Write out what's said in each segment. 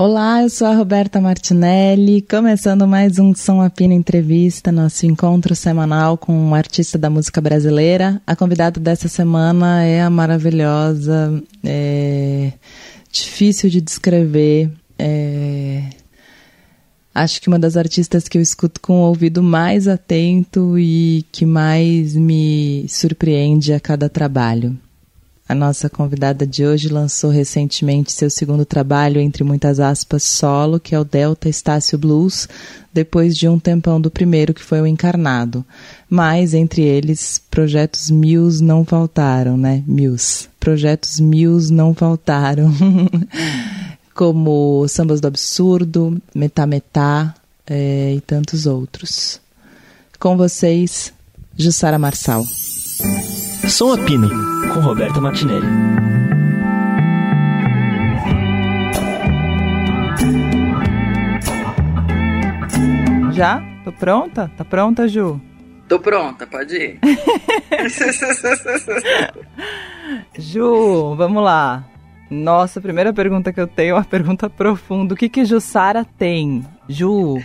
Olá, eu sou a Roberta Martinelli, começando mais um Som Apina Entrevista, nosso encontro semanal com um artista da música brasileira. A convidada dessa semana é a maravilhosa, é difícil de descrever, é, acho que uma das artistas que eu escuto com o ouvido mais atento e que mais me surpreende a cada trabalho. A nossa convidada de hoje lançou recentemente seu segundo trabalho, entre muitas aspas, solo, que é o Delta Estácio Blues, depois de um tempão do primeiro, que foi o Encarnado. Mas, entre eles, projetos mil não faltaram, né? Mil. Projetos mil não faltaram. Como Sambas do Absurdo, Metá Metá é, e tantos outros. Com vocês, Jussara Marçal. Som a Pino, com Roberta Martinelli. Já? Tô pronta? Tá pronta, Ju? Tô pronta, pode ir. Ju, vamos lá. Nossa, a primeira pergunta que eu tenho é uma pergunta profunda. O que que Jussara tem? Ju.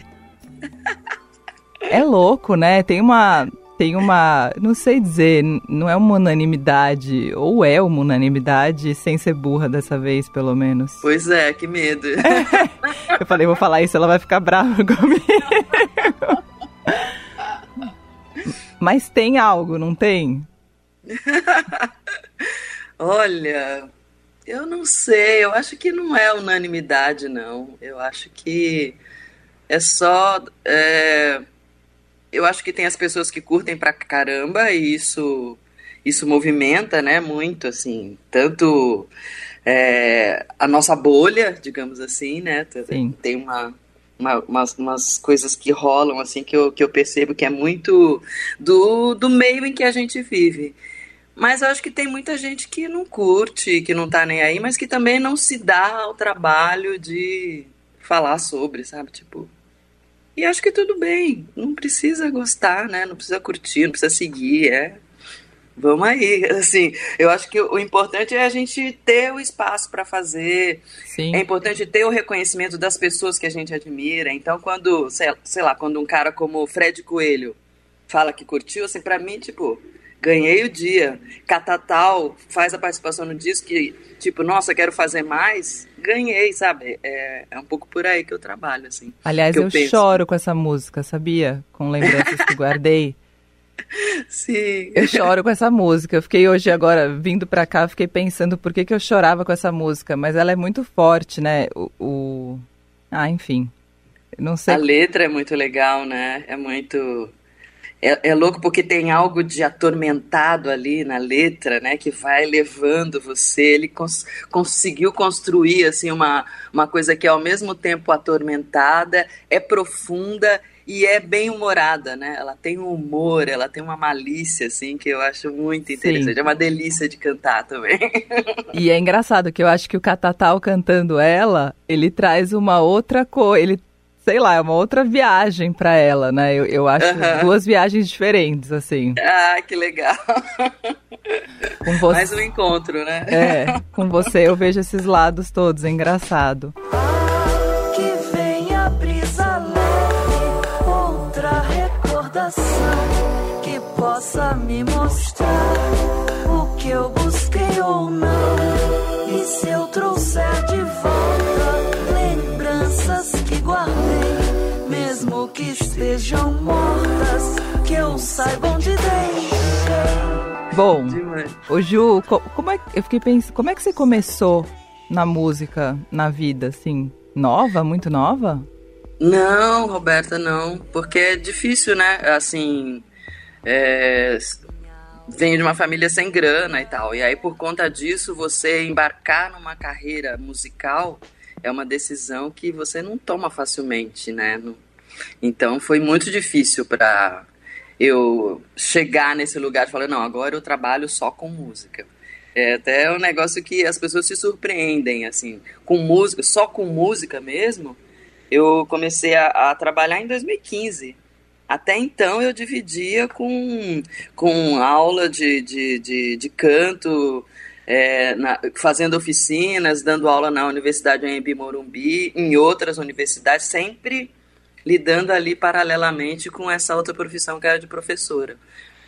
É louco, né? Tem uma tem uma, não sei dizer, não é uma unanimidade, ou é uma unanimidade sem ser burra dessa vez, pelo menos. Pois é, que medo. Eu falei, vou falar isso, ela vai ficar brava comigo. Mas tem algo, não tem? Olha, eu não sei, eu acho que não é unanimidade, não. Eu acho que é só. É eu acho que tem as pessoas que curtem pra caramba e isso isso movimenta, né, muito, assim, tanto é, a nossa bolha, digamos assim, né, Sim. tem uma, uma, umas, umas, coisas que rolam, assim, que eu, que eu percebo que é muito do, do meio em que a gente vive. Mas eu acho que tem muita gente que não curte, que não tá nem aí, mas que também não se dá ao trabalho de falar sobre, sabe, tipo... E acho que tudo bem, não precisa gostar, né? Não precisa curtir, não precisa seguir, é. Vamos aí, assim, eu acho que o importante é a gente ter o espaço para fazer. Sim. É importante ter o reconhecimento das pessoas que a gente admira. Então, quando, sei, sei lá, quando um cara como o Fred Coelho fala que curtiu, assim, para mim, tipo, ganhei o dia. Catatal faz a participação no disco que, tipo, nossa, quero fazer mais. Ganhei, sabe? É, é um pouco por aí que eu trabalho, assim. Aliás, eu, eu choro com essa música, sabia? Com lembranças que guardei. Sim. Eu choro com essa música. Eu fiquei hoje agora vindo pra cá, fiquei pensando por que, que eu chorava com essa música, mas ela é muito forte, né? O, o... ah, enfim. Não sei. A letra é muito legal, né? É muito é, é, louco porque tem algo de atormentado ali na letra, né, que vai levando você. Ele cons conseguiu construir assim uma, uma coisa que é ao mesmo tempo atormentada, é profunda e é bem humorada, né? Ela tem um humor, ela tem uma malícia assim que eu acho muito interessante. Sim. É uma delícia de cantar também. E é engraçado que eu acho que o Catatal cantando ela, ele traz uma outra cor, ele sei lá, é uma outra viagem para ela, né? Eu, eu acho duas viagens diferentes, assim. Ah, que legal. Com você... Mais um encontro, né? É, com você eu vejo esses lados todos, é engraçado. Que vem a brisa leve, outra recordação que possa me mostrar o que eu busquei ou não. E se eu trouxer de volta que estejam mortas, que eu saiba onde deixei. Bom, o Ju, como é, eu fiquei pensando, como é que você começou na música, na vida, assim? Nova, muito nova? Não, Roberta, não, porque é difícil, né? Assim, é, venho de uma família sem grana e tal, e aí por conta disso você embarcar numa carreira musical é uma decisão que você não toma facilmente, né? Então foi muito difícil para eu chegar nesse lugar e falar, não, agora eu trabalho só com música. É até um negócio que as pessoas se surpreendem, assim, com música, só com música mesmo. Eu comecei a, a trabalhar em 2015. Até então eu dividia com, com aula de, de, de, de canto, é, na, fazendo oficinas, dando aula na Universidade Anhembi Morumbi, em outras universidades, sempre lidando ali paralelamente com essa outra profissão que era de professora.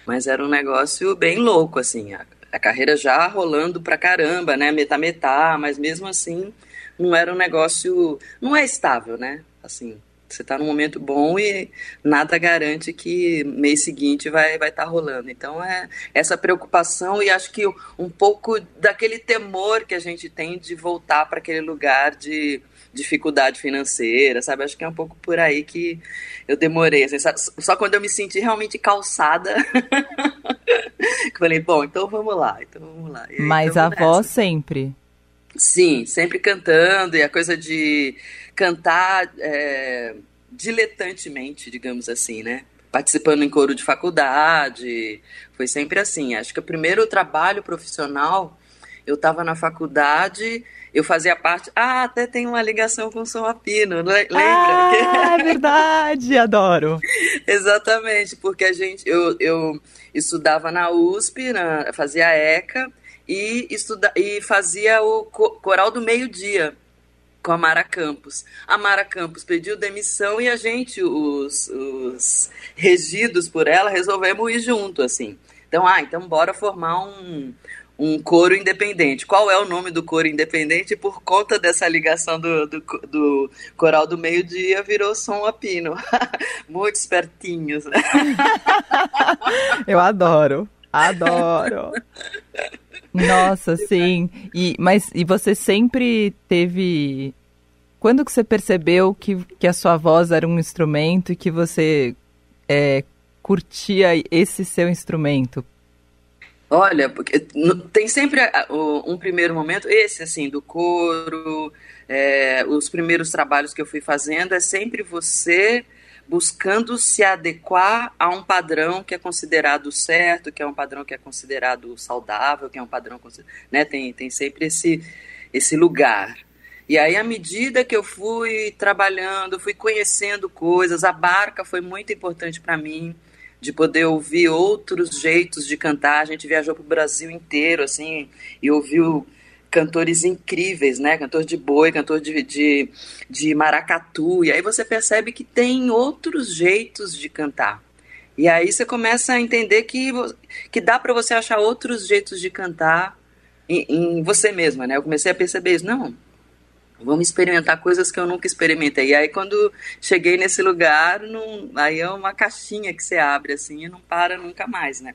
Mas era um negócio bem louco, assim, a, a carreira já rolando pra caramba, né, metá-metá, mas mesmo assim não era um negócio, não é estável, né, assim, você está num momento bom e nada garante que mês seguinte vai vai estar tá rolando. Então é essa preocupação e acho que um pouco daquele temor que a gente tem de voltar para aquele lugar de dificuldade financeira, sabe? Acho que é um pouco por aí que eu demorei. Assim, só quando eu me senti realmente calçada, que falei, bom, então vamos lá, então vamos lá. Mas a voz sempre. Sim, sempre cantando, e a coisa de cantar é, diletantemente, digamos assim, né? Participando em coro de faculdade, foi sempre assim. Acho que o primeiro trabalho profissional, eu estava na faculdade, eu fazia parte. Ah, até tem uma ligação com o São Apino, lembra? Ah, é verdade, adoro. Exatamente, porque a gente, eu, eu estudava na USP, na, fazia ECA e, estuda, e fazia o coral do meio-dia com a Mara Campos. A Mara Campos pediu demissão e a gente, os, os regidos por ela, resolvemos ir junto, assim. Então, ah, então bora formar um, um coro independente. Qual é o nome do coro independente? Por conta dessa ligação do, do, do coral do meio-dia, virou som a pino. Muito espertinhos, né? Eu adoro, adoro. Nossa, sim. E, mas e você sempre teve. Quando que você percebeu que, que a sua voz era um instrumento e que você é, curtia esse seu instrumento? Olha, porque tem sempre um primeiro momento, esse assim, do coro, é, os primeiros trabalhos que eu fui fazendo, é sempre você buscando se adequar a um padrão que é considerado certo, que é um padrão que é considerado saudável, que é um padrão, né, tem, tem sempre esse, esse lugar. E aí, à medida que eu fui trabalhando, fui conhecendo coisas, a barca foi muito importante para mim, de poder ouvir outros jeitos de cantar. A gente viajou para o Brasil inteiro, assim, e ouviu cantores incríveis, né? Cantor de boi, cantor de, de, de maracatu. E aí você percebe que tem outros jeitos de cantar. E aí você começa a entender que, que dá para você achar outros jeitos de cantar em, em, você mesma, né? Eu comecei a perceber isso. Não, vamos experimentar coisas que eu nunca experimentei. E aí quando cheguei nesse lugar, não, aí é uma caixinha que você abre assim e não para nunca mais, né?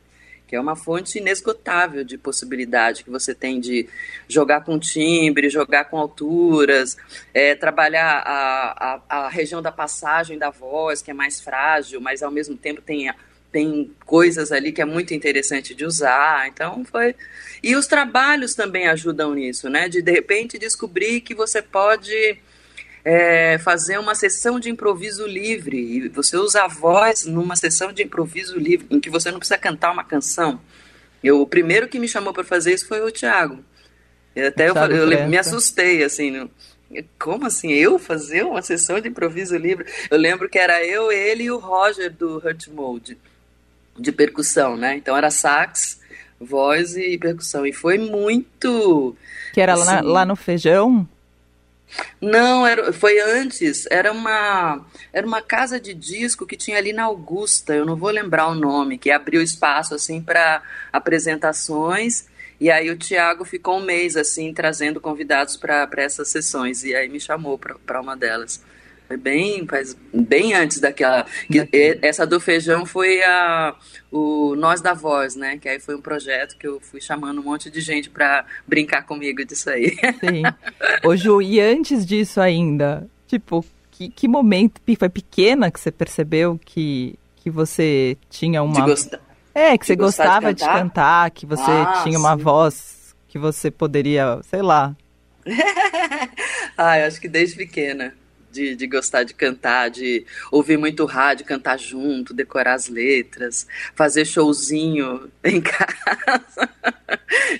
que é uma fonte inesgotável de possibilidade que você tem de jogar com timbre, jogar com alturas, é, trabalhar a, a, a, região da passagem da voz, que é mais frágil, mas ao mesmo tempo tem, tem coisas ali que é muito interessante de usar. Então foi. E os trabalhos também ajudam nisso, né? De de repente descobrir que você pode é, fazer uma sessão de improviso livre. E você usa a voz numa sessão de improviso livre, em que você não precisa cantar uma canção. Eu, o primeiro que me chamou para fazer isso foi o Thiago. E até eu, eu, eu, me assustei, assim, no, como assim? Eu fazer uma sessão de improviso livre? Eu lembro que era eu, ele e o Roger do Hurt Mode, de percussão, né? Então era sax, voz e percussão. E foi muito. Que era assim, lá, lá no Feijão? Não, era, foi antes. Era uma, era uma casa de disco que tinha ali na Augusta. Eu não vou lembrar o nome, que abriu espaço assim para apresentações. E aí o Tiago ficou um mês assim trazendo convidados para essas sessões e aí me chamou para uma delas. Foi bem, faz, bem antes daquela. Que, essa do feijão foi a, o Nós da Voz, né? Que aí foi um projeto que eu fui chamando um monte de gente para brincar comigo disso aí. Sim. Ô Ju, e antes disso ainda, tipo, que, que momento foi pequena que você percebeu que, que você tinha uma. De gostar. É, que de você gostava de cantar? de cantar, que você ah, tinha uma sim. voz que você poderia, sei lá. ah, eu acho que desde pequena de, de gostar de cantar, de ouvir muito rádio, cantar junto, decorar as letras, fazer showzinho em casa,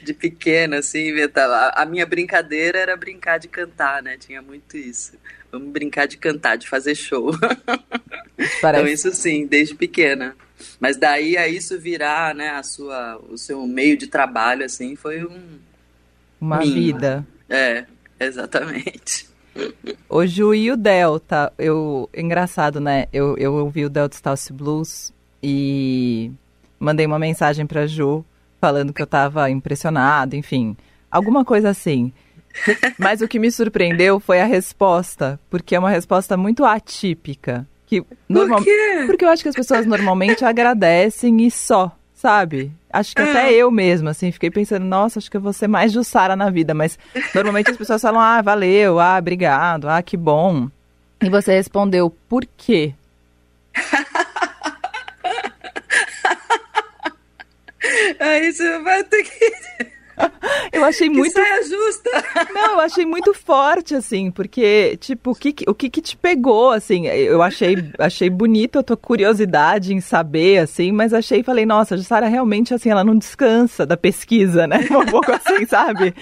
de pequena, assim, inventar. A minha brincadeira era brincar de cantar, né? Tinha muito isso. Vamos brincar de cantar, de fazer show. Então, isso sim, desde pequena. Mas daí a isso virar, né, a sua, o seu meio de trabalho, assim, foi um, uma Minha. vida. É, exatamente. O Ju e o Delta, eu, engraçado, né? Eu, eu ouvi o Delta Stalce Blues e mandei uma mensagem pra Ju falando que eu tava impressionado, enfim, alguma coisa assim. Mas o que me surpreendeu foi a resposta, porque é uma resposta muito atípica. Que normal... Por quê? Porque eu acho que as pessoas normalmente agradecem e só, sabe? Acho que até ah. eu mesma, assim, fiquei pensando, nossa, acho que eu vou ser mais Jussara na vida, mas normalmente as pessoas falam, ah, valeu, ah, obrigado, ah, que bom. E você respondeu, por quê? Aí você vai ter que. Eu achei que muito. Saia justa! Não, eu achei muito forte, assim, porque, tipo, o que, o que, que te pegou, assim? Eu achei, achei bonito a tua curiosidade em saber, assim, mas achei falei, nossa, a Jussara realmente, assim, ela não descansa da pesquisa, né? Um pouco assim, sabe?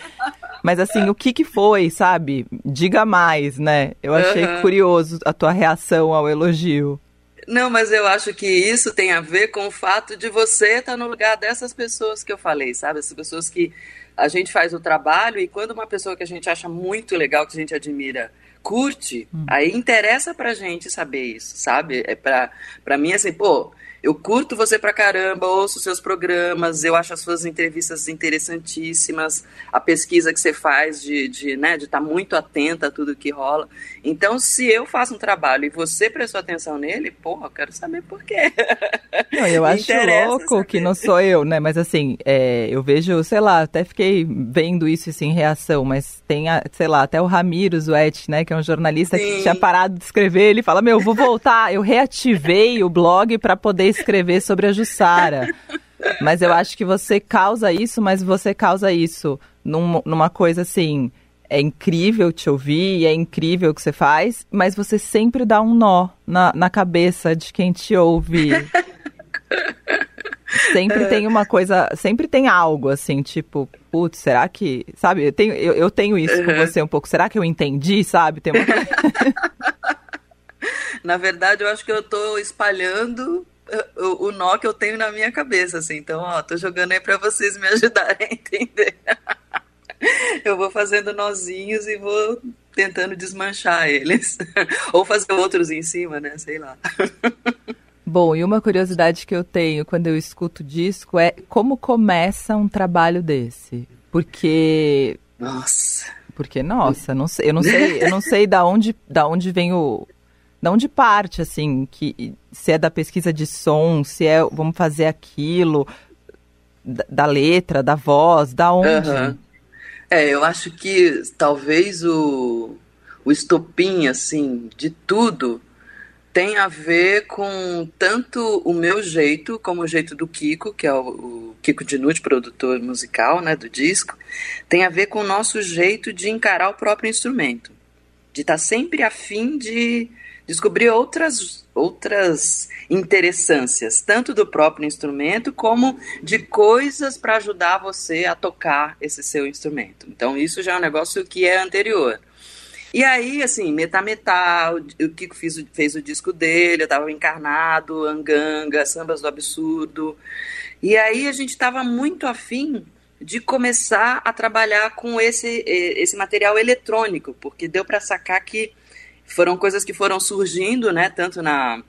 Mas assim, o que que foi, sabe? Diga mais, né? Eu achei uhum. curioso a tua reação ao elogio. Não, mas eu acho que isso tem a ver com o fato de você estar no lugar dessas pessoas que eu falei, sabe? Essas pessoas que a gente faz o trabalho e quando uma pessoa que a gente acha muito legal, que a gente admira, curte, hum. aí interessa pra gente saber isso, sabe? É pra, pra mim, assim, pô, eu curto você pra caramba, ouço seus programas, eu acho as suas entrevistas interessantíssimas, a pesquisa que você faz de estar de, né, de estar tá muito atenta a tudo que rola. Então, se eu faço um trabalho e você prestou atenção nele, porra, eu quero saber por quê. Não, eu acho louco saber. que não sou eu, né? Mas assim, é, eu vejo, sei lá, até fiquei vendo isso assim, em reação, mas tem, a, sei lá, até o Ramiro Zuetti, né, que é um jornalista Sim. que tinha parado de escrever, ele fala, meu, vou voltar, eu reativei o blog para poder escrever sobre a Jussara. Mas eu acho que você causa isso, mas você causa isso num, numa coisa assim. É incrível te ouvir, é incrível o que você faz, mas você sempre dá um nó na, na cabeça de quem te ouve. sempre tem uma coisa, sempre tem algo assim, tipo, putz, será que, sabe, eu tenho, eu, eu tenho isso uhum. com você um pouco, será que eu entendi, sabe? Tem uma... Na verdade, eu acho que eu estou espalhando o, o nó que eu tenho na minha cabeça, assim. Então, ó, tô jogando aí para vocês me ajudarem a entender. eu vou fazendo nozinhos e vou tentando desmanchar eles. Ou fazer outros em cima, né? Sei lá. Bom, e uma curiosidade que eu tenho quando eu escuto disco é como começa um trabalho desse. Porque. Nossa. Porque, nossa, não sei, eu não sei, eu não sei da onde, da onde vem o, de onde parte, assim, que se é da pesquisa de som, se é vamos fazer aquilo, da, da letra, da voz, da onde? Uhum. É, eu acho que talvez o, o estopim, assim, de tudo tem a ver com tanto o meu jeito como o jeito do Kiko, que é o, o Kiko Dinucci, produtor musical, né, do disco, tem a ver com o nosso jeito de encarar o próprio instrumento, de estar tá sempre afim de descobrir outras, outras interessâncias, tanto do próprio instrumento como de coisas para ajudar você a tocar esse seu instrumento. Então, isso já é um negócio que é anterior. E aí, assim, Metametal, o Kiko fez, fez o disco dele, eu estava encarnado, Anganga, Sambas do Absurdo. E aí a gente estava muito afim de começar a trabalhar com esse, esse material eletrônico, porque deu para sacar que foram coisas que foram surgindo, né, tanto na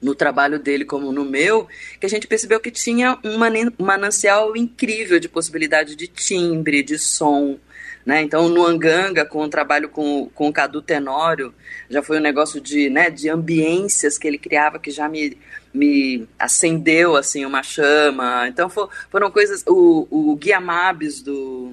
no trabalho dele como no meu, que a gente percebeu que tinha um manancial incrível de possibilidade de timbre, de som, né? Então, no Anganga, com o trabalho com, com o Cadu Tenório, já foi um negócio de, né, de ambiências que ele criava que já me, me acendeu, assim, uma chama. Então, for, foram coisas... O, o Guia Mabes do,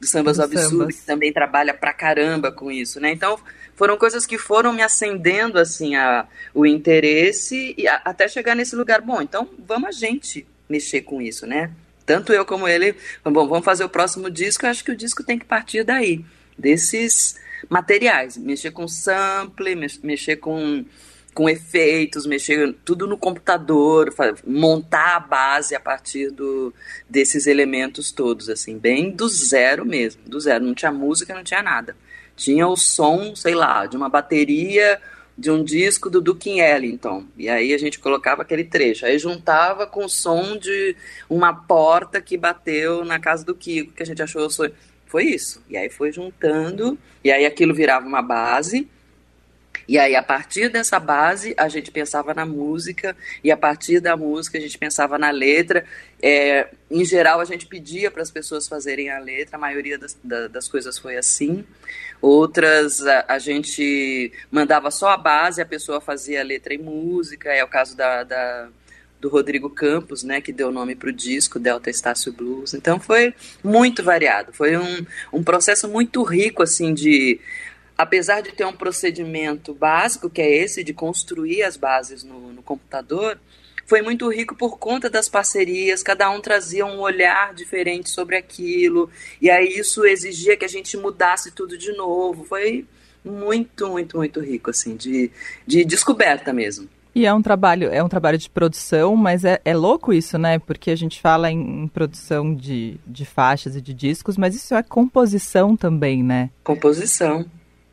do Sambas do Absurdo, que também trabalha pra caramba com isso, né? Então, foram coisas que foram me acendendo assim a, o interesse e a, até chegar nesse lugar. Bom, então vamos a gente mexer com isso, né? Tanto eu como ele, bom, vamos fazer o próximo disco. Eu acho que o disco tem que partir daí, desses materiais, mexer com sample, mexer com com efeitos, mexer tudo no computador, montar a base a partir do, desses elementos todos, assim, bem do zero mesmo, do zero. Não tinha música, não tinha nada tinha o som, sei lá, de uma bateria de um disco do Duke Ellington. E aí a gente colocava aquele trecho. Aí juntava com o som de uma porta que bateu na casa do Kiko, que a gente achou Foi isso. E aí foi juntando, e aí aquilo virava uma base. E aí, a partir dessa base, a gente pensava na música, e a partir da música, a gente pensava na letra. É, em geral, a gente pedia para as pessoas fazerem a letra, a maioria das, das coisas foi assim. Outras, a, a, gente mandava só a base, a pessoa fazia a letra e música. É o caso da, da do Rodrigo Campos, né, que deu nome para o disco, Delta Estácio Blues. Então foi muito variado, foi um, um processo muito rico, assim, de apesar de ter um procedimento básico, que é esse de construir as bases no, no, computador, foi muito rico por conta das parcerias, cada um trazia um olhar diferente sobre aquilo, e aí isso exigia que a gente mudasse tudo de novo. Foi muito, muito, muito rico, assim, de, de descoberta mesmo. E é um trabalho, é um trabalho de produção, mas é, é louco isso, né? Porque a gente fala em, em, produção de, de faixas e de discos, mas isso é composição também, né? Composição.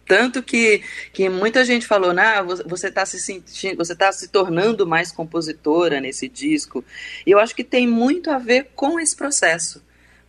Tanto que, que muita gente falou, nah, você está se sentindo, você está se tornando mais compositora nesse disco. E eu acho que tem muito a ver com esse processo.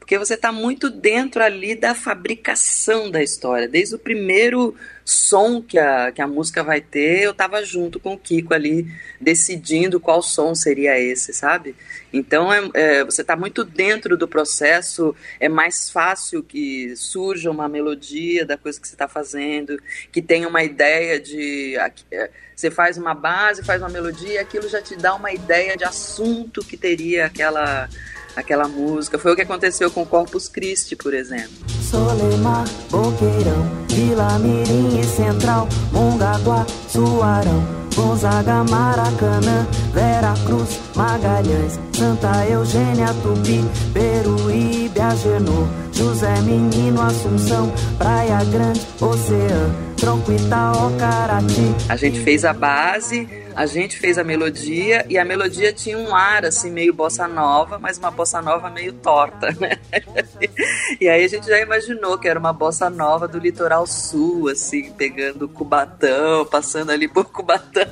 Porque você está muito dentro ali da fabricação da história. Desde o primeiro som que a, que a música vai ter, eu estava junto com o Kiko ali, decidindo qual som seria esse, sabe? Então é, é você está muito dentro do processo, é mais fácil que surja uma melodia da coisa que você está fazendo, que tenha uma ideia de. É, você faz uma base, faz uma melodia, aquilo já te dá uma ideia de assunto que teria aquela aquela música. Foi o que aconteceu com Corpus Christi, por exemplo. Solemar, Boqueirão, Vila Mirim e Central, Mongaguá, Suarão. Gonzaga, Maracanã, Vera Cruz, Magalhães, Santa Eugênia, Tupi, Peruíbe, Agenor, José Menino, Assunção, Praia Grande, Oceano, Tronco Itaó, Carati. A gente fez a base, a gente fez a melodia e a melodia tinha um ar assim meio bossa nova, mas uma bossa nova meio torta, né? E aí a gente já imaginou que era uma bossa nova do litoral sul, assim, pegando Cubatão, passando ali por Cubatão.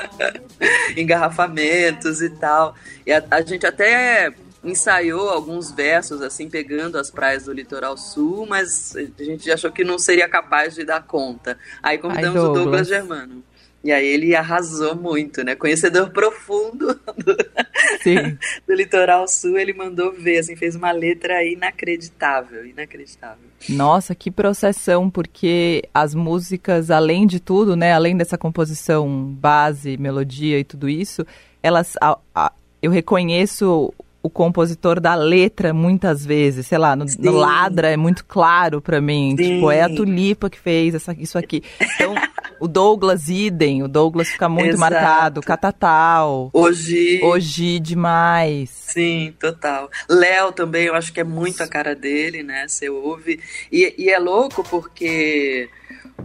engarrafamentos e tal. E a, a gente até ensaiou alguns versos assim pegando as praias do litoral sul, mas a gente achou que não seria capaz de dar conta. Aí convidamos Ai, Douglas. o Douglas Germano. E aí ele arrasou muito, né? Conhecedor profundo do, do, litoral sul, ele mandou ver, assim, fez uma letra inacreditável, inacreditável. Nossa, que processão, porque as músicas, além de tudo, né, além dessa composição base, melodia e tudo isso, elas, a, a, eu reconheço o compositor da letra muitas vezes, sei lá, no, no Ladra é muito claro para mim, Sim. tipo, é a Tulipa que fez essa, isso aqui. Então, o Douglas idem, o Douglas fica muito Exato. marcado, Catatal. Hoje. Hoje demais. Sim, total. Léo também, eu acho que é muito a cara dele, né? Você ouve. E, e é louco porque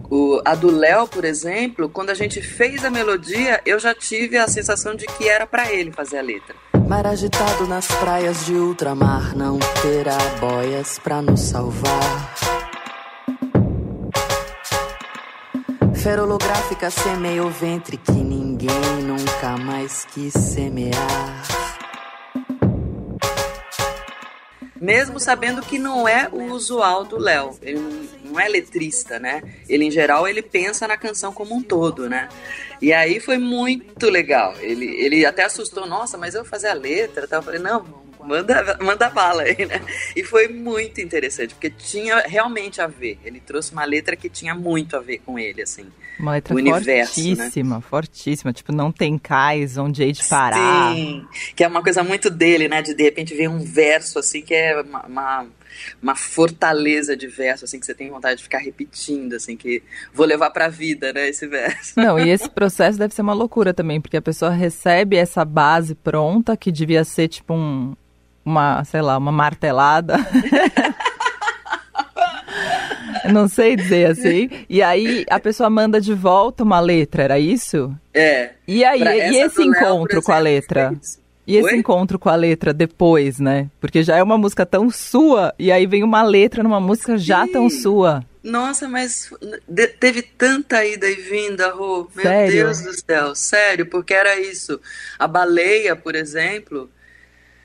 o, a do Léo, por exemplo, quando a gente fez a melodia, eu já tive a sensação de que era para ele fazer a letra. Mar agitado nas praias de ultramar não terá boias para nos salvar. Ferolográfica semeia o ventre que ninguém nunca mais quis semear. Mesmo sabendo que não é o usual do Léo, ele não é letrista, né? Ele em geral ele pensa na canção como um todo, né? E aí foi muito legal. Ele, ele até assustou, nossa, mas eu vou fazer a letra? Eu falei, não, manda, manda bala aí, né? E foi muito interessante, porque tinha realmente a ver. Ele trouxe uma letra que tinha muito a ver com ele, assim. Uma letra universo, né? fortíssima, né? fortíssima. Tipo, não tem cais onde hei de parar. Sim, que é uma coisa muito dele, né? De de repente ver um verso, assim, que é uma, uma uma fortaleza de verso, assim, que você tem vontade de ficar repetindo, assim, que vou levar pra vida, né, esse verso. Não, e esse processo deve ser uma loucura também, porque a pessoa recebe essa base pronta, que devia ser tipo um, uma, sei lá, uma martelada. Não sei dizer assim. E aí a pessoa manda de volta uma letra, era isso? É. E aí, e esse encontro com a letra? E esse Oi? encontro com a letra depois, né? Porque já é uma música tão sua, e aí vem uma letra numa música já Sim. tão sua. Nossa, mas teve tanta ida e vinda, Rô. Meu sério? Deus do céu, sério, porque era isso. A baleia, por exemplo,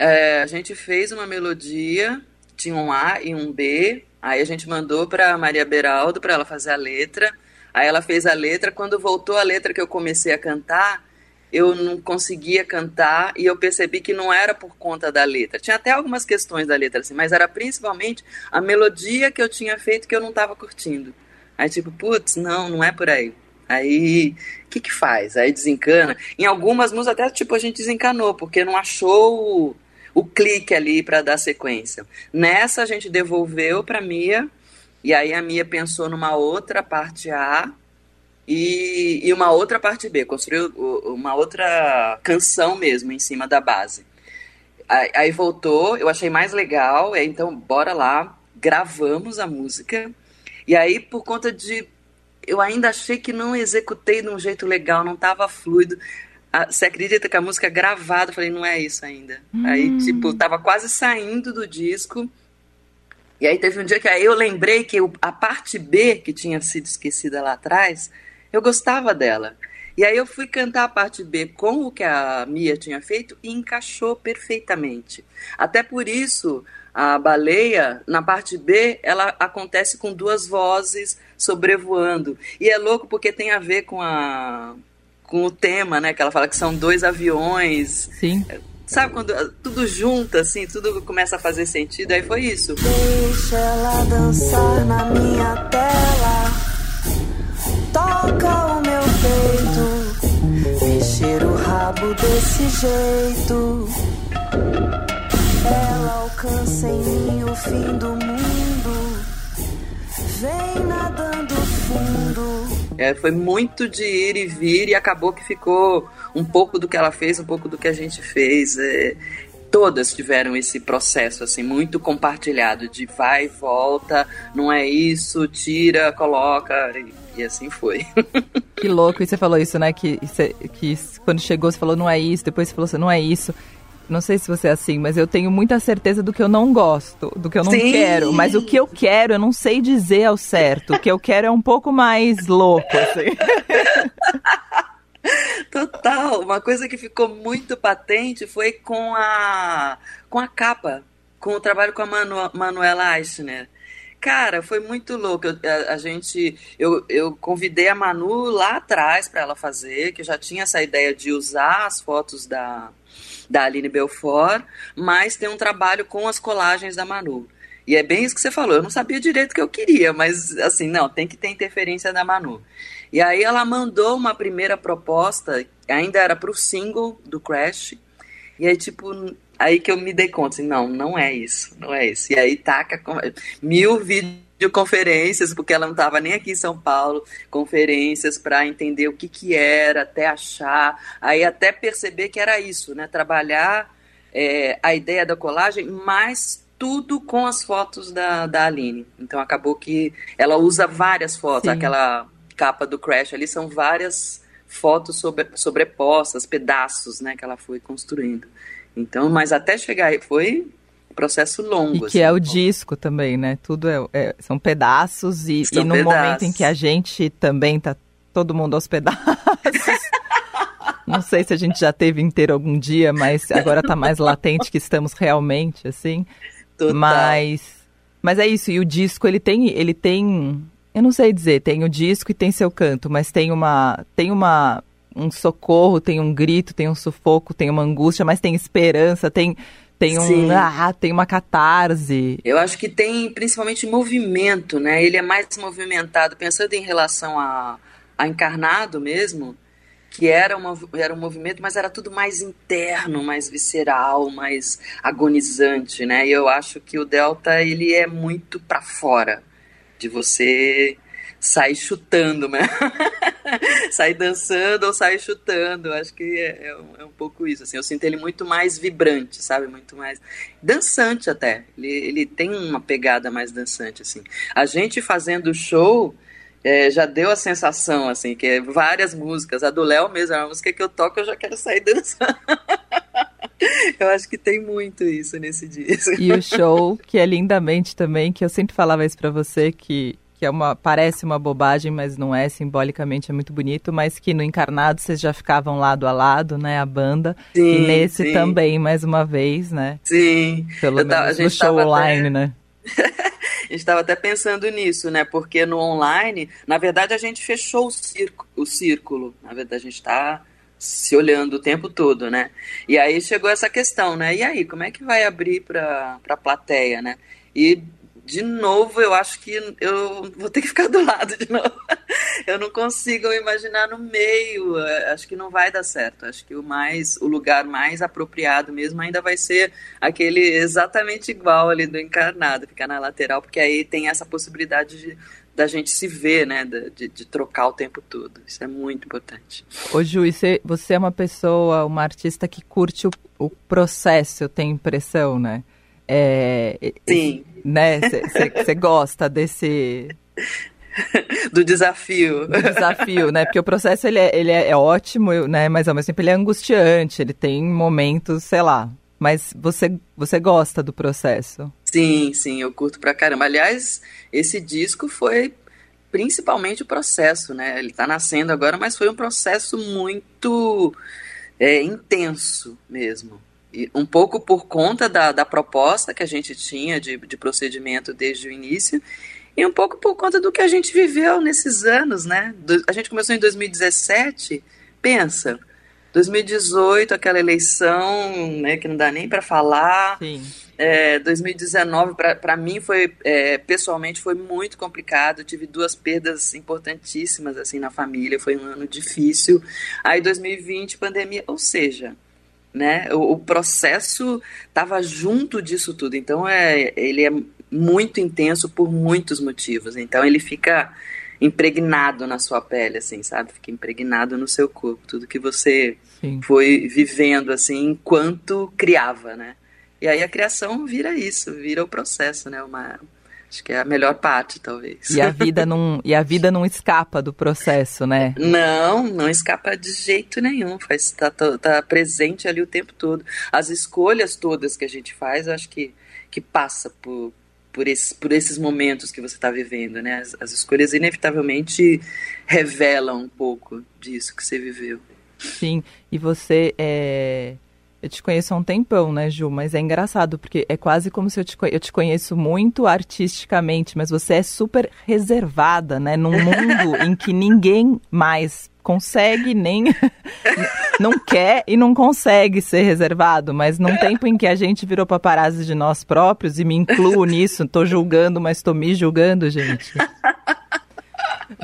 é, a gente fez uma melodia, tinha um A e um B, Aí a gente mandou para Maria Beraldo para ela fazer a letra. Aí ela fez a letra. Quando voltou a letra que eu comecei a cantar, eu não conseguia cantar e eu percebi que não era por conta da letra. Tinha até algumas questões da letra, assim, mas era principalmente a melodia que eu tinha feito que eu não estava curtindo. Aí, tipo, putz, não, não é por aí. Aí, o que que faz? Aí desencana. Em algumas músicas até, tipo, a gente desencanou, porque não achou o, clique ali para dar sequência. Nessa a gente devolveu para Mia, e aí a Mia pensou numa outra parte A, e, e uma outra parte B, construiu uma outra canção mesmo em cima da base. Aí, aí voltou, eu achei mais legal, então bora lá, gravamos a música. E aí, por conta de. Eu ainda achei que não executei de um jeito legal, não estava fluido. Você acredita que a música é gravada? Eu falei, não é isso ainda. Hum. Aí, tipo, tava quase saindo do disco. E aí teve um dia que aí eu lembrei que a parte B, que tinha sido esquecida lá atrás, eu gostava dela. E aí eu fui cantar a parte B com o que a Mia tinha feito e encaixou perfeitamente. Até por isso, a baleia, na parte B, ela acontece com duas vozes sobrevoando. E é louco porque tem a ver com a com o tema, né? Que ela fala que são dois aviões. Sim. Sabe quando tudo junta, assim, tudo começa a fazer sentido? Aí foi isso. Deixa ela dançar na minha tela toca o meu peito, mexer o rabo desse jeito. Ela alcança em mim o fim do mundo, vem nadando fundo. É, foi muito de ir e vir e acabou que ficou um pouco do que ela fez, um pouco do que a gente fez. É, todas tiveram esse processo assim muito compartilhado de vai e volta, não é isso, tira, coloca e, assim foi. que louco, e você falou isso, né? Que, que quando chegou você falou não é isso, depois você falou não é isso. Não sei se você é assim, mas eu tenho muita certeza do que eu não gosto, do que eu não Sim. quero. Mas o que eu quero, eu não sei dizer ao certo. O que eu quero é um pouco mais louco, assim. Total. Uma coisa que ficou muito patente foi com a, com a capa, com o trabalho com a Manu, Manuela Eichner. Cara, foi muito louco. Eu, a, a, gente, eu, eu convidei a Manu lá atrás para ela fazer, que já tinha essa ideia de usar as fotos da, da Aline Belfort, mas tem um trabalho com as colagens da Manu. E é bem isso que você falou. Eu não sabia direito o que eu queria, mas assim, não, tem que ter interferência da Manu. E aí ela mandou uma primeira proposta, ainda era para o single do Crash. E aí, tipo, aí que eu me dei conta, assim, não, não é isso, não é isso. E aí taca mil videoconferências, porque ela não estava nem aqui em São Paulo, conferências para entender o que que era, até achar, aí até perceber que era isso, né? Trabalhar é, a ideia da colagem, mas tudo com as fotos da, da Aline. Então acabou que ela usa várias fotos, Sim. aquela capa do Crash ali são várias fotos sobre, sobrepostas, pedaços, né, que ela foi construindo. Então, mas até chegar aí foi um processo longo. E que assim, é o disco também, né? Tudo é, é são pedaços e, e no pedaços. momento em que a gente também tá todo mundo aos pedaços. Não sei se a gente já teve inteiro algum dia, mas agora tá mais latente que estamos realmente assim. Total. Mas mas é isso, e o disco ele tem ele tem eu não sei dizer, tem o disco e tem seu canto, mas tem uma tem uma um socorro, tem um grito, tem um sufoco, tem uma angústia, mas tem esperança, tem tem um ah, tem uma catarse. Eu acho que tem principalmente movimento, né? Ele é mais movimentado, pensando em relação a, a encarnado mesmo, que era, uma, era um movimento, mas era tudo mais interno, mais visceral, mais agonizante, né? E eu acho que o Delta ele é muito para fora de você sair chutando, né? sair dançando ou sair chutando. Acho que é, é, um, é, um, pouco isso. Assim, eu sinto ele muito mais vibrante, sabe? Muito mais dançante até. Ele, ele tem uma pegada mais dançante, assim. A gente fazendo show é, já deu a sensação, assim, que é várias músicas. A do Léo mesmo, é uma música que eu toco, eu já quero sair dançando. Eu acho que tem muito isso nesse disco. E o show, que é lindamente também, que eu sempre falava isso para você, que, que é uma, parece uma bobagem, mas não é, simbolicamente é muito bonito, mas que no Encarnado vocês já ficavam lado a lado, né, a banda. Sim, e nesse sim. também, mais uma vez, né? Sim. Pelo menos no show online, até... né? gente estava até pensando nisso, né? Porque no online, na verdade, a gente fechou o, circo, o círculo. Na verdade, a gente está se olhando o tempo todo, né? E aí chegou essa questão, né? E aí, como é que vai abrir para a plateia, né? E de novo, eu acho que eu vou ter que ficar do lado de novo. Eu não consigo imaginar no meio. Acho que não vai dar certo. Acho que o mais, o lugar mais apropriado mesmo ainda vai ser aquele exatamente igual ali do encarnado, ficar na lateral, porque aí tem essa possibilidade de da gente se ver, né? De, de, trocar o tempo todo. Isso é muito importante. Ô Ju, você, você é uma pessoa, uma artista que curte o, o processo, eu tenho impressão, né? É, Sim. Né? Você gosta desse. Do desafio. Do desafio, né? Porque o processo ele é, ele é, é ótimo, né? Mas ao mesmo tempo ele é angustiante, ele tem momentos, sei lá. Mas você, você gosta do processo? Sim, sim, eu curto pra caramba. Aliás, esse disco foi principalmente o processo, né? Ele tá nascendo agora, mas foi um processo muito é, intenso mesmo. E um pouco por conta da, da proposta que a gente tinha de, de procedimento desde o início, e um pouco por conta do que a gente viveu nesses anos, né? Do, a gente começou em 2017, pensa, 2018, aquela eleição, né, que não dá nem para falar. Sim. É, 2019 para mim foi é, pessoalmente foi muito complicado. tive duas perdas importantíssimas assim na família. Foi um ano difícil. Aí 2020 pandemia, ou seja, né? O, o processo estava junto disso tudo. Então é ele é muito intenso por muitos motivos. Então ele fica impregnado na sua pele, assim, sabe? Fica impregnado no seu corpo, tudo que você Sim. foi vivendo, assim, enquanto criava, né? E aí a criação vira isso, vira o processo, né? Uma, acho que é a melhor parte, talvez. E a vida não, e a vida não escapa do processo, né? Não, não escapa de jeito nenhum. Faz, tá, tá presente ali o tempo todo. As escolhas todas que a gente faz, eu acho que, que passa por, por, esse, por esses momentos que você está vivendo, né? As, as, escolhas inevitavelmente revelam um pouco disso que você viveu. Sim, e você é... Eu te conheço há um tempão, né, Ju? Mas é engraçado, porque é quase como se eu te, eu te conheço muito artisticamente, mas você é super reservada, né? Num mundo em que ninguém mais consegue nem não quer e não consegue ser reservado, mas num tempo em que a gente virou paparazzi de nós próprios e me incluo nisso, tô julgando, mas tô me julgando, gente.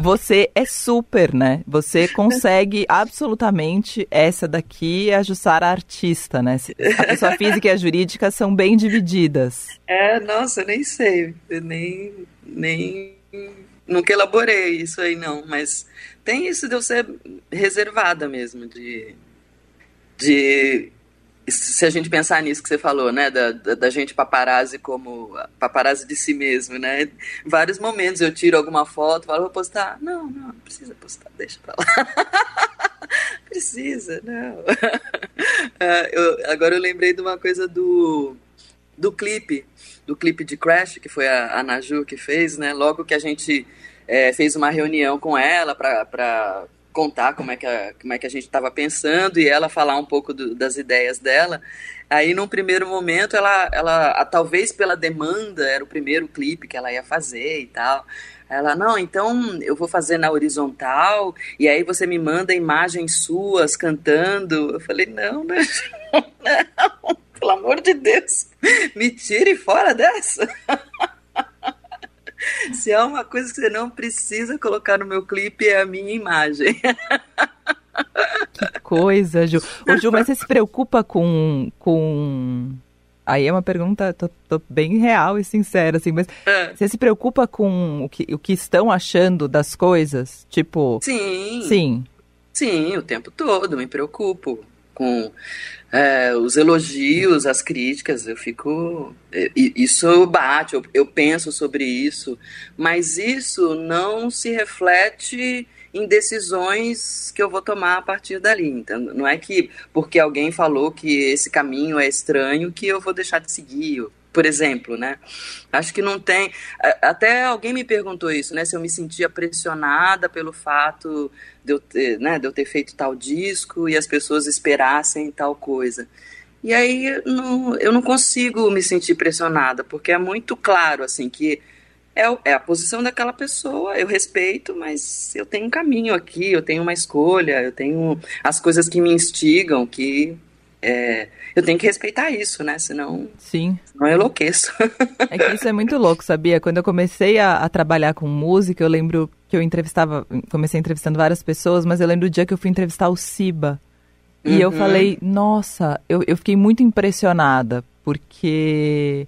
Você é super, né? Você consegue absolutamente essa daqui ajustar a artista, né? A pessoa física e a jurídica são bem divididas. É, nossa, eu nem sei, eu nem nem nunca elaborei isso aí não, mas tem isso de eu ser reservada mesmo, de, de se a gente pensar nisso que você falou, né, da, da, da, gente paparazzi como paparazzi de si mesmo, né, vários momentos eu tiro alguma foto, falo, vou postar, não, não, não precisa postar, deixa pra lá, precisa, não. uh, eu, agora eu lembrei de uma coisa do, do clipe, do clipe de Crash, que foi a, a Naju que fez, né, logo que a gente é, fez uma reunião com ela para contar como é, que a, como é que a gente estava pensando e ela falar um pouco do, das ideias dela. Aí, num primeiro momento, ela, ela, talvez pela demanda, era o primeiro clipe que ela ia fazer e tal. Ela, não, então eu vou fazer na horizontal e aí você me manda imagens suas cantando. Eu falei, não, não, não pelo amor de Deus, me tire fora dessa. Se há uma coisa que você não precisa colocar no meu clipe é a minha imagem. Que coisa, Ju. Ô, Ju, mas você se preocupa com, com... Aí é uma pergunta tô, tô bem real e sincera, assim, mas é. você se preocupa com o que, o que estão achando das coisas? Tipo. Sim. Sim. Sim, o tempo todo, me preocupo com é, os elogios, as críticas, eu fico. É, isso bate, eu, eu penso sobre isso, mas isso não se reflete em decisões que eu vou tomar a partir dali. Então, não é que porque alguém falou que esse caminho é estranho que eu vou deixar de seguir por exemplo, né? Acho que não tem. Até alguém me perguntou isso, né? Se eu me sentia pressionada pelo fato de eu ter, né, de eu ter feito tal disco e as pessoas esperassem tal coisa. E aí não, eu não consigo me sentir pressionada, porque é muito claro, assim, que é, é a posição daquela pessoa, eu respeito, mas eu tenho um caminho aqui, eu tenho uma escolha, eu tenho as coisas que me instigam, que é, eu tenho que respeitar isso, né? Senão, Sim. não eu enlouqueço. É que isso é muito louco, sabia? Quando eu comecei a, a, trabalhar com música, eu lembro que eu entrevistava, comecei entrevistando várias pessoas, mas eu lembro do dia que eu fui entrevistar o Siba. E uhum. eu falei, nossa, eu, eu fiquei muito impressionada, porque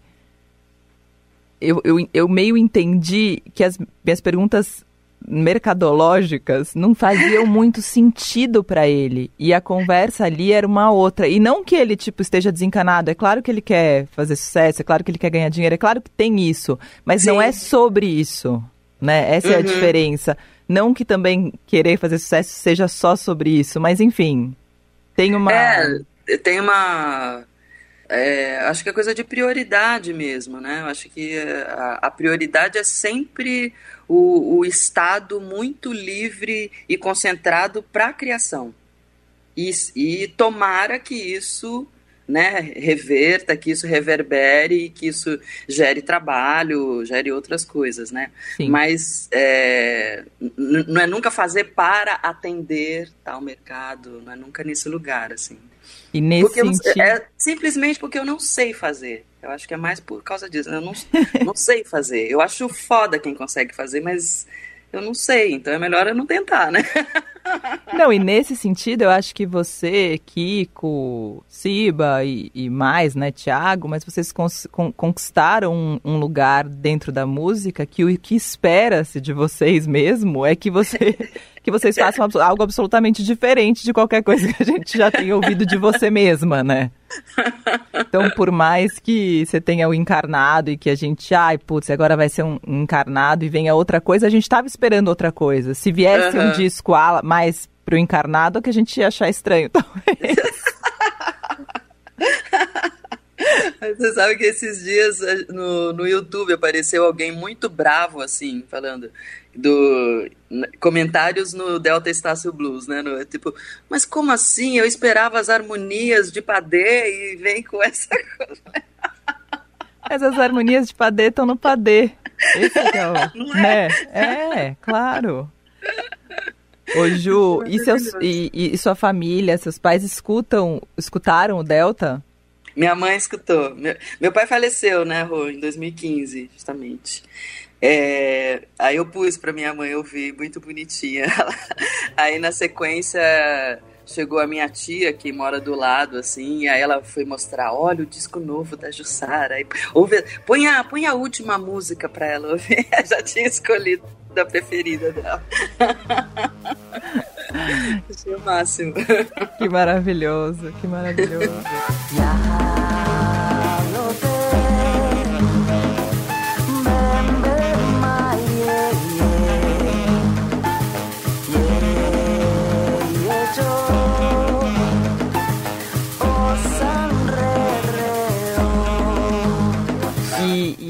eu, eu, eu meio entendi que as minhas perguntas mercadológicas não faziam muito sentido para ele. E a conversa ali era uma outra. E não que ele, tipo, esteja desencanado. É claro que ele quer fazer sucesso, é claro que ele quer ganhar dinheiro, é claro que tem isso. Mas Sim. não é sobre isso, né? Essa uhum. é a uhum. diferença. Não que também querer fazer sucesso seja só sobre isso, mas enfim, tem uma... É, tem uma é, acho que é coisa de prioridade mesmo, né? Eu acho que é, a, a prioridade é sempre o, o, estado muito livre e concentrado para a criação. E, e tomara que isso né, reverta, que isso reverbere, que isso gere trabalho, gere outras coisas, né? Sim. Mas é, não é nunca fazer para atender tal mercado, não é nunca nesse lugar, assim. E nesse porque sentido... é simplesmente porque eu não sei fazer. Eu acho que é mais por causa disso. Eu não, não sei fazer. Eu acho foda quem consegue fazer, mas eu não sei. Então é melhor eu não tentar, né? Não, e nesse sentido, eu acho que você, Kiko, Siba e, e mais, né, Tiago, mas vocês conquistaram um, um, lugar dentro da música que o que espera-se de vocês mesmo é que você que vocês façam algo absolutamente diferente de qualquer coisa que a gente já tenha ouvido de você mesma, né? Então, por mais que você tenha o encarnado e que a gente, ai, putz, agora vai ser um encarnado e venha outra coisa, a gente estava esperando outra coisa. Se viesse uhum. um disco mais pro encarnado, que a gente ia achar estranho, talvez. Você sabe que esses dias eh, no, no YouTube apareceu alguém muito bravo, assim, falando do comentários no Delta Estácio Blues, né? No, tipo, mas como assim? Eu esperava as harmonias de Padê e vem com essa coisa. Mas as harmonias de Padê estão no Padê. Esse é o, Não é? né? É, claro. Ô Ju, e, seus, e, e, sua família, seus pais escutam, escutaram o Delta? Minha mãe escutou. Meu, meu pai faleceu, né, Rô, em 2015, justamente. É, aí eu pus para minha mãe ouvir, muito bonitinha. aí na sequência chegou a minha tia que mora do lado, assim, e aí ela foi mostrar, olha o disco novo da Jussara. Aí, ouve, põe, a, põe a última música para ela ouvir. Já tinha escolhido a preferida dela. Achei o máximo. Que maravilhoso, que maravilhoso.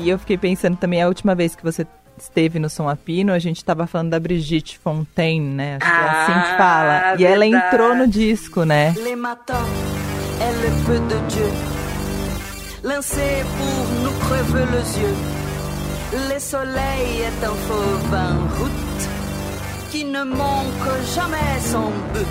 E eu fiquei pensando também, a última vez que você esteve no Som Apino, a gente estava falando da Brigitte Fontaine, né? Acho que é assim que fala. Ah, e ela entrou no disco, né? Les matins, elle feu de Dieu. Lancé pour nous crever les yeux. Le soleil est un fauve en route que ne manque jamais son but.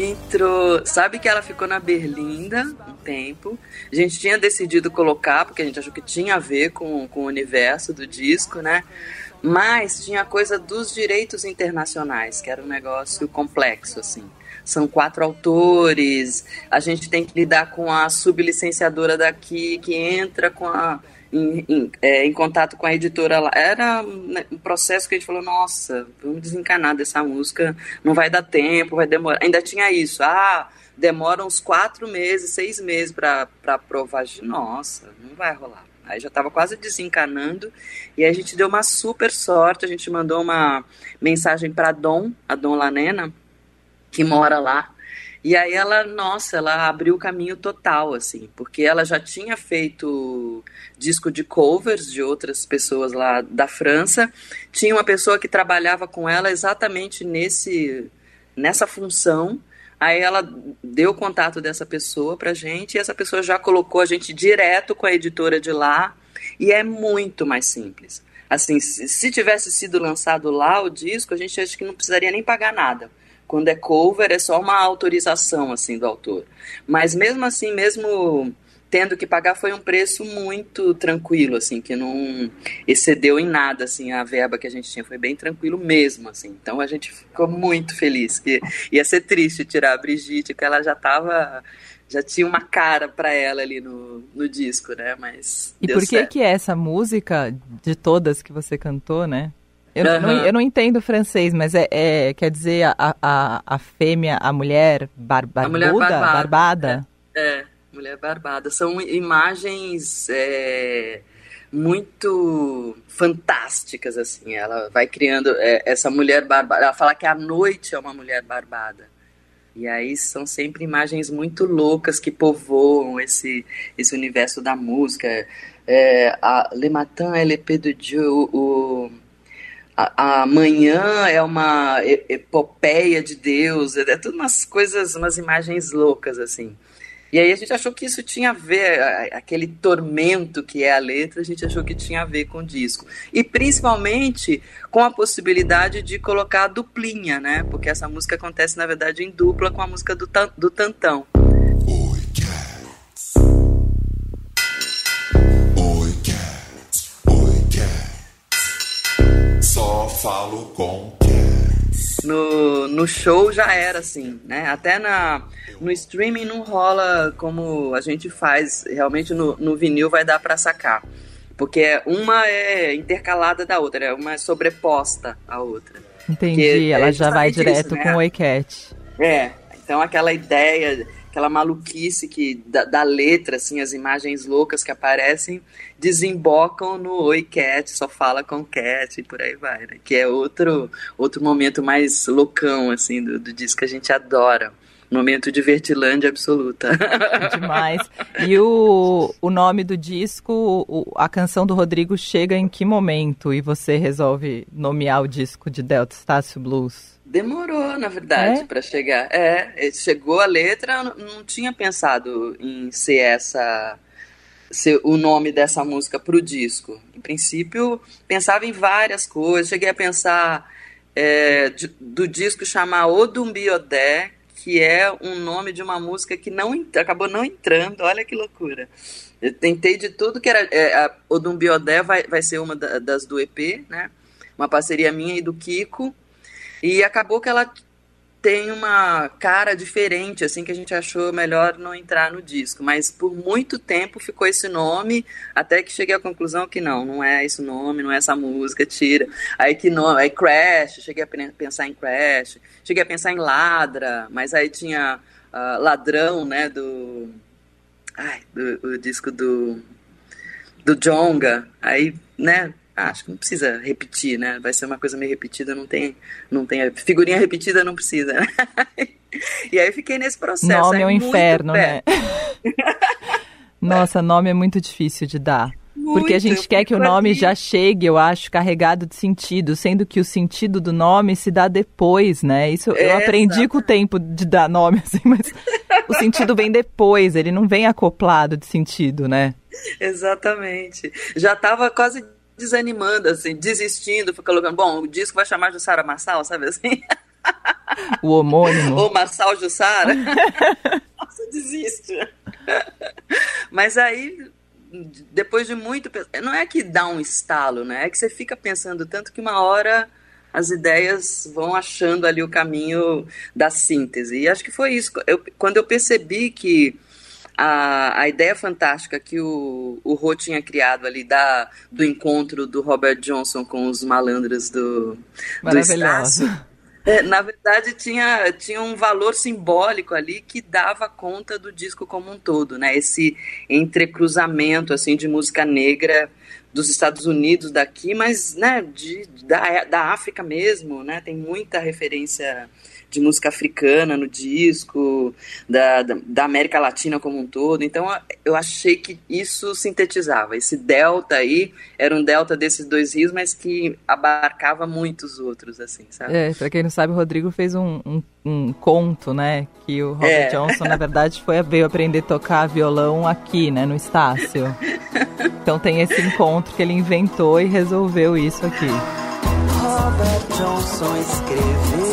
Entrou. Sabe que ela ficou na Berlinda um tempo. A gente tinha decidido colocar, porque a gente achou que tinha a ver com, com o universo do disco, né? Mas tinha a coisa dos direitos internacionais, que era um negócio complexo, assim. São quatro autores, a gente tem que lidar com a sublicenciadora daqui, que entra com a em, em, é, em, contato com a editora lá. Era né, um processo que a gente falou, nossa, vamos desencanar dessa música, não vai dar tempo, vai demorar. Ainda tinha isso, ah, demora uns quatro meses, seis meses para provar. Nossa, não vai rolar. Aí já estava quase desencanando e a gente deu uma super sorte. A gente mandou uma mensagem para Dom, a Dom Lanena, que mora lá. E aí ela, nossa, ela abriu o caminho total, assim, porque ela já tinha feito disco de covers de outras pessoas lá da França. Tinha uma pessoa que trabalhava com ela exatamente nesse nessa função. Aí ela deu o contato dessa pessoa pra gente e essa pessoa já colocou a gente direto com a editora de lá e é muito mais simples. assim, se, se tivesse sido lançado lá o disco, a gente acha que não precisaria nem pagar nada. Quando é cover, é só uma autorização, assim, do autor. Mas mesmo assim, mesmo tendo que pagar foi um preço muito tranquilo, assim, que não excedeu em nada, assim, a verba que a gente tinha, foi bem tranquilo mesmo, assim. Então a gente ficou muito feliz, que ia ser triste tirar a Brigitte, que ela já estava já tinha uma cara para ela ali no, no disco, né? Mas e por que certo. que essa música de todas que você cantou, né? Eu, uhum. não, eu não entendo francês, mas é, é quer dizer a, a, a fêmea, a mulher, bar, barbuda, a mulher barbada. barbada. É, é, mulher barbada. São imagens é, muito fantásticas, assim. Ela vai criando é, essa mulher barbada. Ela fala que a noite é uma mulher barbada. E aí são sempre imagens muito loucas que povoam esse, esse universo da música. É, a Le Matin é l'épée de Dieu, o, a, a manhã é uma epopeia de Deus, é, é tudo umas coisas, umas imagens loucas assim. E aí a gente achou que isso tinha a ver, aquele tormento que é a letra, a gente achou que tinha a ver com o disco. E principalmente com a possibilidade de colocar a duplinha, né? Porque essa música acontece, na verdade, em dupla com a música do, do Tantão. Oi, cats. Oi, cats. Oi, cats. Só falo com no, no show já era assim, né? Até na, no streaming não rola como a gente faz, realmente no, no vinil vai dar para sacar. Porque uma é intercalada da outra, é uma é sobreposta à outra. Entendi, ela já vai direto né? com o Oi Cat. É, então aquela ideia aquela maluquice que da, da, letra, assim, as imagens loucas que aparecem, desembocam no Oi Cat, só fala com Cat e por aí vai, né? Que é outro, outro momento mais loucão, assim, do, do disco que a gente adora. Momento de vertilândia absoluta. Demais. E o, o nome do disco, o, a canção do Rodrigo chega em que momento? E você resolve nomear o disco de Delta Estácio Blues? Demorou, na verdade, é? para chegar. É, chegou a letra, não, não tinha pensado em ser essa ser o nome dessa música para o disco. Em princípio, pensava em várias coisas. Cheguei a pensar é, de, do disco chamar Odumbiodé, que é um nome de uma música que não acabou não entrando. Olha que loucura. Eu tentei de tudo que era. É, Odumbiodé vai, vai ser uma da, das do EP, né? Uma parceria minha e do Kiko. E acabou que ela tem uma cara diferente, assim, que a gente achou melhor não entrar no disco. Mas por muito tempo ficou esse nome, até que cheguei à conclusão que não, não é esse nome, não é essa música, tira. Aí que nome, aí Crash, cheguei a pensar em Crash, cheguei a pensar em Ladra, mas aí tinha uh, Ladrão, né, do... Ai, do, o disco do... do Jonga, aí, né, acho que não precisa repetir, né? Vai ser uma coisa meio repetida, não tem, não tem figurinha repetida, não precisa. Né? e aí fiquei nesse processo. Nome é um inferno, né? Nossa, nome é muito difícil de dar. Muito, porque a gente quer que o nome já chegue, eu acho, carregado de sentido, sendo que o sentido do nome se dá depois, né? Isso eu aprendi com o tempo de dar nome, assim, mas o sentido vem depois, ele não vem acoplado de sentido, né? Exatamente. Já estava quase desanimando, assim, desistindo, foi colocando, bom, o disco vai chamar Jussara Massal, sabe assim? O homônimo. Ou Massal Jussara. Nossa, desiste. Mas aí, depois de muito... Não é que dá um estalo, né? É que você fica pensando tanto que uma hora as ideias vão achando ali o caminho da síntese. E acho que foi isso. Eu, quando eu percebi que a, a ideia fantástica que o, o Rô tinha criado ali da, do encontro do Robert Johnson com os malandros do, do Estácio. É, na verdade, tinha, tinha um valor simbólico ali que dava conta do disco como um todo, né? Esse entrecruzamento, assim, de música negra dos Estados Unidos daqui, mas, né, de, da, da África mesmo, né? Tem muita referência de música africana no disco, da, da, da, América Latina como um todo. Então eu achei que isso sintetizava. Esse delta aí era um delta desses dois rios, mas que abarcava muitos outros, assim, sabe? É, pra quem não sabe, o Rodrigo fez um, um, um conto, né? Que o Robert é. Johnson, na verdade, foi veio aprender a tocar violão aqui, né, no Estácio. Então tem esse encontro que ele inventou e resolveu isso aqui. Robert Johnson escreveu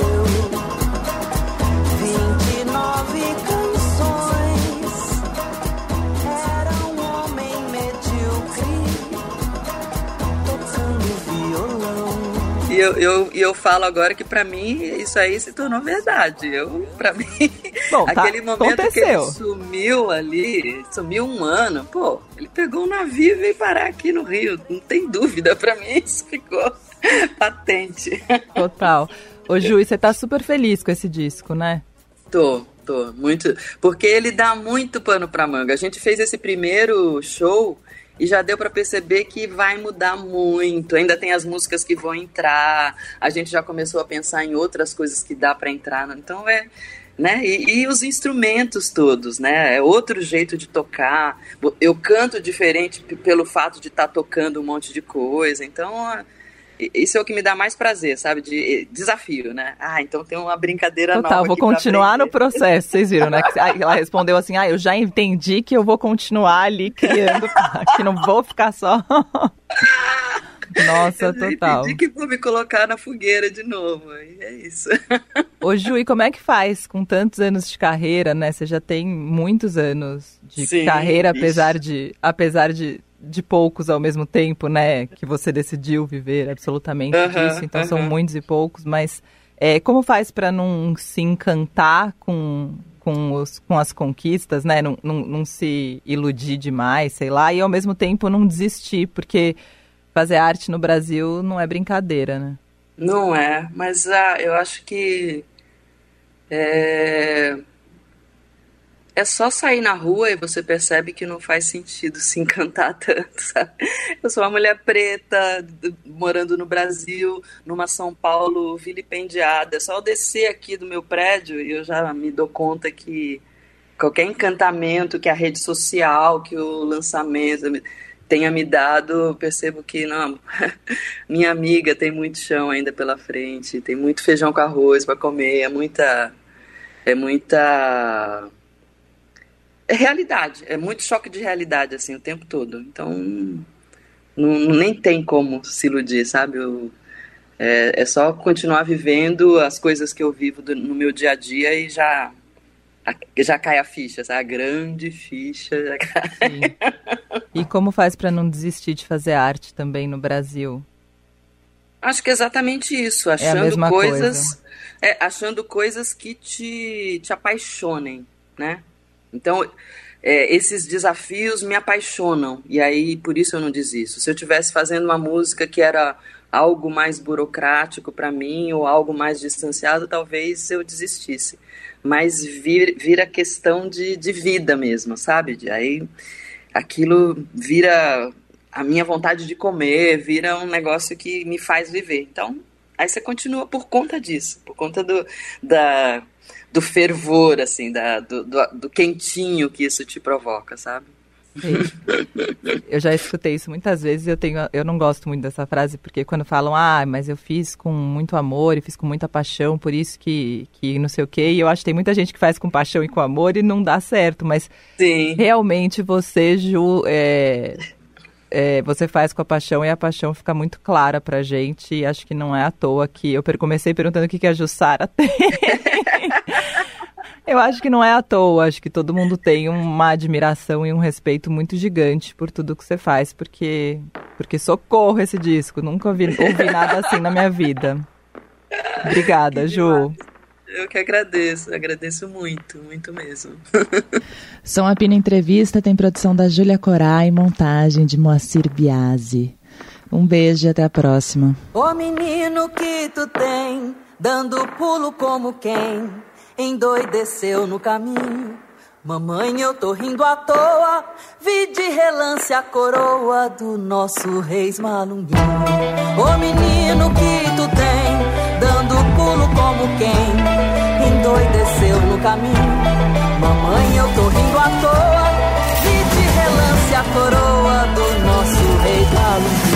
E eu, eu, eu falo agora que pra mim isso aí se tornou verdade. Eu, pra mim, Bom, tá, aquele momento que ele aconteceu. sumiu ali, sumiu um ano, pô, ele pegou um navio e veio parar aqui no Rio. Não tem dúvida, pra mim isso ficou patente. Total. Ô Ju, você tá super feliz com esse disco, né? Tô, tô, muito. Porque ele dá muito pano pra manga. A gente fez esse primeiro show e já deu pra perceber que vai mudar muito. Ainda tem as músicas que vão entrar. A gente já começou a pensar em outras coisas que dá pra entrar. Então é. Né? E, e os instrumentos todos, né? É outro jeito de tocar. Eu canto diferente pelo fato de estar tocando um monte de coisa. Então, isso é o que me dá mais prazer, sabe? De desafio, né? Ah, então tem uma brincadeira nova. Total, vou continuar no processo. Vocês viram, né? Ela respondeu assim: ah, eu já entendi que eu vou continuar ali criando, que não vou ficar só. Nossa, total. entendi que vou me colocar na fogueira de novo. E é isso. Ô Ju, e como é que faz com tantos anos de carreira, né? Você já tem muitos anos de Sim, carreira, apesar de apesar de, de poucos ao mesmo tempo, né? Que você decidiu viver absolutamente Aham, disso. Então são muitos e poucos, mas é, como faz para não se encantar com com, os, com as conquistas, né? Não, não, não se iludir demais, sei lá, e ao mesmo tempo não desistir, porque fazer arte no Brasil não é brincadeira, né? Não é, mas ah, eu acho que é... é só sair na rua e você percebe que não faz sentido se encantar tanto, sabe? Eu sou uma mulher preta, morando no Brasil, numa São Paulo vilipendiada. É só eu descer aqui do meu prédio e eu já me dou conta que qualquer encantamento que a rede social, que o lançamento me- tenha me dado, percebo que não, minha amiga tem muito chão ainda pela frente, tem muito feijão com arroz para comer, é muita é muita é realidade, é muito choque de realidade assim o tempo todo. Então não, nem tem como se iludir, sabe? Eu- é, é só continuar vivendo as coisas que eu vivo do- no meu dia a dia e já a- já cai a ficha, sabe? A grande ficha. Já cai. Sim. E como faz para não desistir de fazer arte também no Brasil? Acho que é exatamente isso, a achando mesma coisas, coisa. é, achando coisas que te, te apaixonem, né? Então, é, esses desafios me apaixonam e aí por isso eu não desisto. Se eu tivesse fazendo uma música que era algo mais burocrático para mim ou algo mais distanciado, talvez eu desistisse. Mas vir, vira questão de, de vida mesmo, sabe? De, aí aquilo vira a minha vontade de comer, vira um negócio que me faz viver. Então, aí você continua por conta disso, por conta do, da, do fervor, assim, da, do, do, do quentinho que isso te provoca, sabe? Eu já escutei isso muitas vezes e eu, tenho, eu não gosto muito dessa frase, porque quando falam, ah, mas eu fiz com muito amor e fiz com muita paixão, por isso que, que não sei o quê, e eu acho que tem muita gente que faz com paixão e com amor e não dá certo, mas Sim. realmente você, Ju, é, é, você faz com a paixão e a paixão fica muito clara pra gente, e acho que não é à toa que eu comecei perguntando o que, que a Jussara tem. Eu acho que não é à toa, acho que todo mundo tem uma admiração e um respeito muito gigante por tudo que você faz, porque porque socorro esse disco, nunca ouvi, ouvi nada assim na minha vida. Obrigada, Que Ju. Eu que agradeço, agradeço muito, muito mesmo. Som a Pina Entrevista tem produção da Júlia Corá e montagem de Moacir Biasi. Um beijo e até a próxima. Ô menino que tu tem, dando pulo como quem endoideceu no caminho. Mamãe, eu tô rindo à toa, vi de relance a coroa do nosso rei Malunguinho. Ô menino que tu tem, dando pulo como quem endoideceu no caminho. Mamãe, eu tô rindo à toa, vi de relance a coroa do nosso rei Malunguinho.